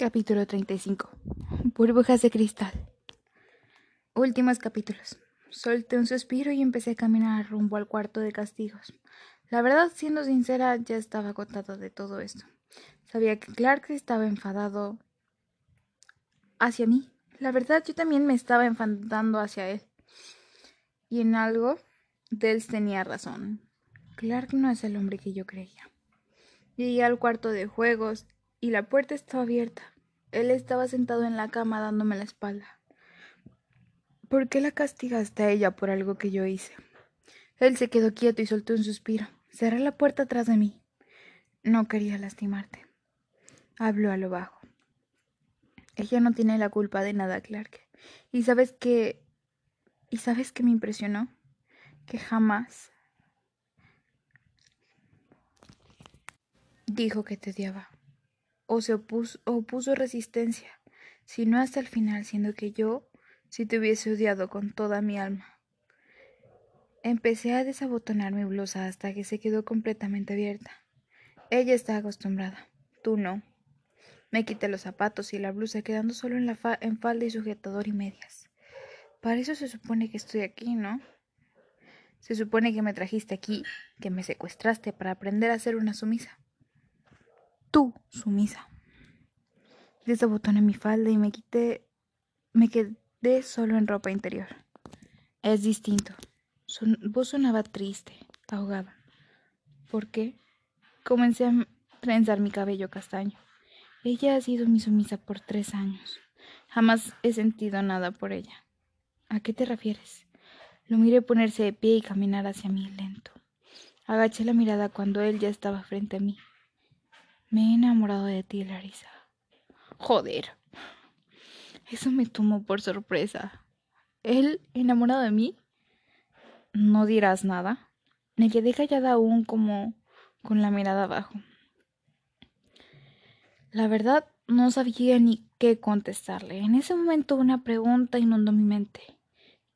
Capítulo 35. Burbujas de cristal. Últimos capítulos. Solté un suspiro y empecé a caminar rumbo al cuarto de castigos. La verdad, siendo sincera, ya estaba contado de todo esto. Sabía que Clark estaba enfadado hacia mí. La verdad, yo también me estaba enfadando hacia él. Y en algo, Dels tenía razón. Clark no es el hombre que yo creía. Llegué al cuarto de juegos y la puerta estaba abierta. Él estaba sentado en la cama dándome la espalda. ¿Por qué la castigaste a ella por algo que yo hice? Él se quedó quieto y soltó un suspiro. Cerré la puerta atrás de mí. No quería lastimarte. Habló a lo bajo. Ella no tiene la culpa de nada, Clark. Y sabes que... ¿Y sabes qué me impresionó? Que jamás dijo que te odiaba o se opuso, opuso resistencia, sino hasta el final, siendo que yo si te hubiese odiado con toda mi alma. Empecé a desabotonar mi blusa hasta que se quedó completamente abierta. Ella está acostumbrada, tú no. Me quité los zapatos y la blusa, quedando solo en, la en falda y sujetador y medias. Para eso se supone que estoy aquí, ¿no? Se supone que me trajiste aquí, que me secuestraste para aprender a ser una sumisa tú, sumisa. Desabotoné mi falda y me quité, me quedé solo en ropa interior. Es distinto. Son, vos sonaba triste, ahogada. ¿Por qué? Comencé a trenzar mi cabello castaño. Ella ha sido mi sumisa por tres años. Jamás he sentido nada por ella. ¿A qué te refieres? Lo miré ponerse de pie y caminar hacia mí lento. Agaché la mirada cuando él ya estaba frente a mí. Me he enamorado de ti, Larisa. Joder. Eso me tomó por sorpresa. ¿Él enamorado de mí? ¿No dirás nada? Me quedé callada aún como con la mirada abajo. La verdad, no sabía ni qué contestarle. En ese momento una pregunta inundó mi mente.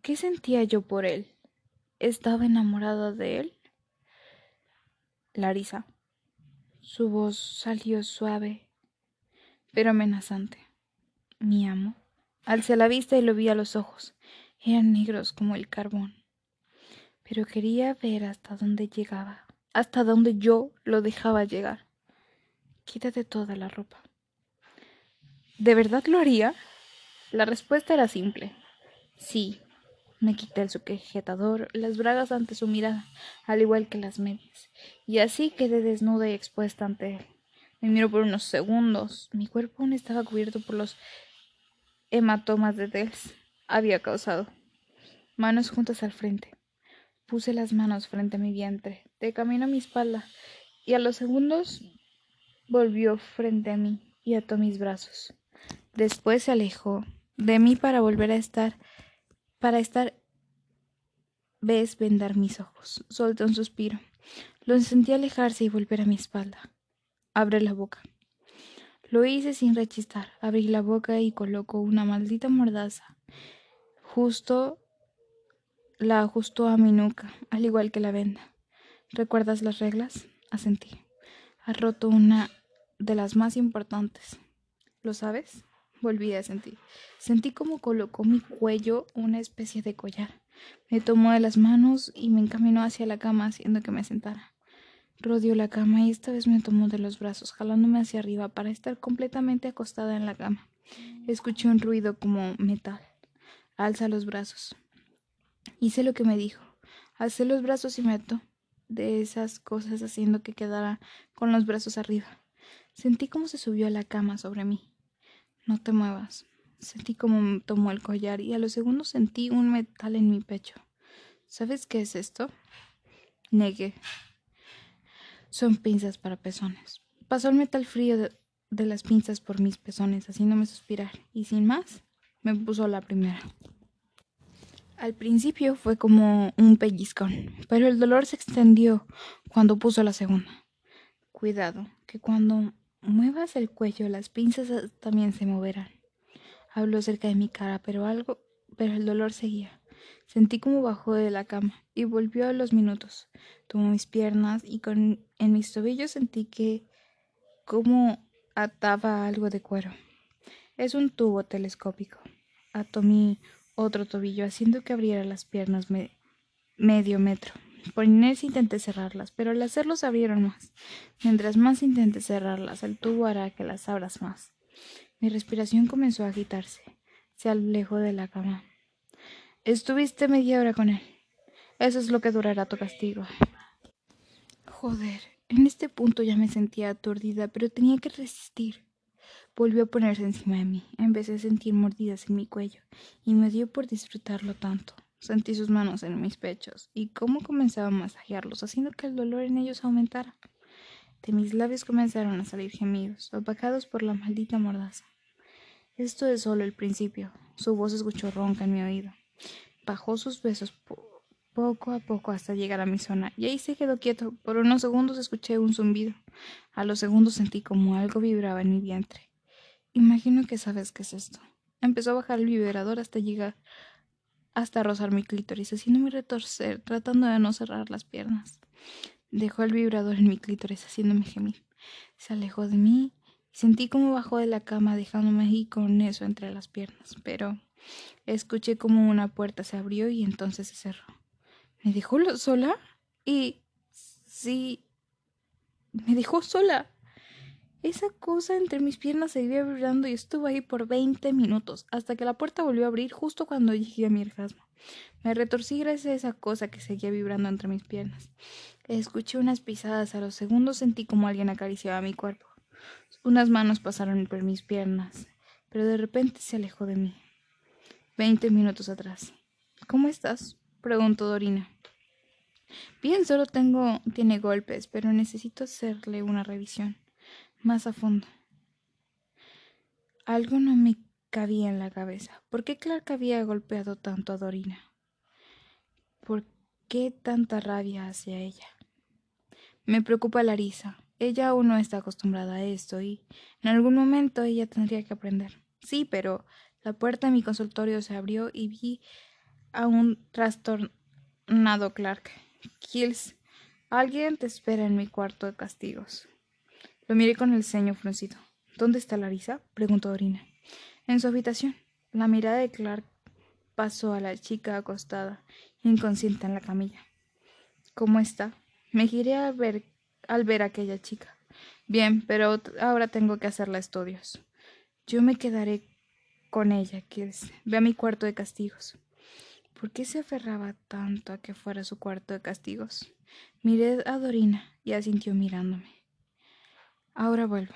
¿Qué sentía yo por él? ¿Estaba enamorada de él? Larisa. Su voz salió suave, pero amenazante. Mi amo. Alcé la vista y lo vi a los ojos. Eran negros como el carbón. Pero quería ver hasta dónde llegaba, hasta dónde yo lo dejaba llegar. Quítate toda la ropa. ¿De verdad lo haría? La respuesta era simple. Sí, me quité el sujetador, las bragas ante su mirada, al igual que las medias, y así quedé desnuda y expuesta ante él. Me miró por unos segundos. Mi cuerpo aún estaba cubierto por los hematomas de Dels había causado. Manos juntas al frente. Puse las manos frente a mi vientre, de camino a mi espalda, y a los segundos volvió frente a mí y ató mis brazos. Después se alejó de mí para volver a estar para estar ves vendar mis ojos. Solté un suspiro. Lo sentí alejarse y volver a mi espalda. Abre la boca. Lo hice sin rechistar. Abrí la boca y colocó una maldita mordaza. Justo la ajustó a mi nuca, al igual que la venda. ¿Recuerdas las reglas? Asentí. Ha roto una de las más importantes. ¿Lo sabes? Volví a sentir. Sentí como colocó mi cuello una especie de collar. Me tomó de las manos y me encaminó hacia la cama haciendo que me sentara. Rodeó la cama y esta vez me tomó de los brazos, jalándome hacia arriba para estar completamente acostada en la cama. Escuché un ruido como metal. Alza los brazos. Hice lo que me dijo. Alcé los brazos y me ató de esas cosas haciendo que quedara con los brazos arriba. Sentí como se subió a la cama sobre mí. No te muevas. Sentí como me tomó el collar y a los segundos sentí un metal en mi pecho. ¿Sabes qué es esto? Negué. Son pinzas para pezones. Pasó el metal frío de, de las pinzas por mis pezones, haciéndome suspirar, y sin más, me puso la primera. Al principio fue como un pellizcón, pero el dolor se extendió cuando puso la segunda. Cuidado, que cuando muevas el cuello, las pinzas también se moverán. Habló cerca de mi cara, pero algo, pero el dolor seguía. Sentí como bajó de la cama y volvió a los minutos. Tomó mis piernas y con en mis tobillos sentí que como ataba algo de cuero. Es un tubo telescópico. Ató mi otro tobillo, haciendo que abriera las piernas medio metro. Por inercia intenté cerrarlas, pero al hacerlo se abrieron más. Mientras más intente cerrarlas, el tubo hará que las abras más. Mi respiración comenzó a agitarse. Se alejó de la cama. Estuviste media hora con él. Eso es lo que durará tu castigo. Joder, en este punto ya me sentía aturdida, pero tenía que resistir. Volvió a ponerse encima de mí. Empecé a sentir mordidas en mi cuello, y me dio por disfrutarlo tanto. Sentí sus manos en mis pechos, y cómo comenzaba a masajearlos, haciendo que el dolor en ellos aumentara. De mis labios comenzaron a salir gemidos, opacados por la maldita mordaza. Esto es solo el principio. Su voz escuchó ronca en mi oído. Bajó sus besos poco a poco hasta llegar a mi zona, y ahí se quedó quieto. Por unos segundos escuché un zumbido. A los segundos sentí como algo vibraba en mi vientre. Imagino que sabes qué es esto. Empezó a bajar el vibrador hasta llegar hasta rozar mi clítoris, haciéndome retorcer, tratando de no cerrar las piernas. Dejó el vibrador en mi clítoris, haciéndome gemir. Se alejó de mí y sentí como bajó de la cama, dejándome ahí con eso entre las piernas. Pero escuché como una puerta se abrió y entonces se cerró. ¿Me dejó sola? Y sí, me dejó sola. Esa cosa entre mis piernas seguía vibrando y estuvo ahí por veinte minutos, hasta que la puerta volvió a abrir justo cuando llegué a mi orgasmo. Me retorcí gracias a esa cosa que seguía vibrando entre mis piernas. Escuché unas pisadas, a los segundos sentí como alguien acariciaba mi cuerpo. Unas manos pasaron por mis piernas, pero de repente se alejó de mí. Veinte minutos atrás. ¿Cómo estás? preguntó Dorina. Bien, solo tengo. tiene golpes, pero necesito hacerle una revisión. Más a fondo. Algo no me cabía en la cabeza. ¿Por qué Clark había golpeado tanto a Dorina? ¿Por qué tanta rabia hacia ella? Me preocupa Larisa. Ella aún no está acostumbrada a esto y en algún momento ella tendría que aprender. Sí, pero la puerta de mi consultorio se abrió y vi a un trastornado Clark. Kills, alguien te espera en mi cuarto de castigos. Lo miré con el ceño fruncido. ¿Dónde está Larisa? preguntó Dorina. En su habitación. La mirada de Clark pasó a la chica acostada, inconsciente en la camilla. ¿Cómo está? Me giré al ver, al ver a aquella chica. Bien, pero ahora tengo que hacerle estudios. Yo me quedaré con ella, Kills. Ve a mi cuarto de castigos. ¿Por qué se aferraba tanto a que fuera su cuarto de castigos? Miré a Dorina y asintió mirándome. Ahora vuelvo.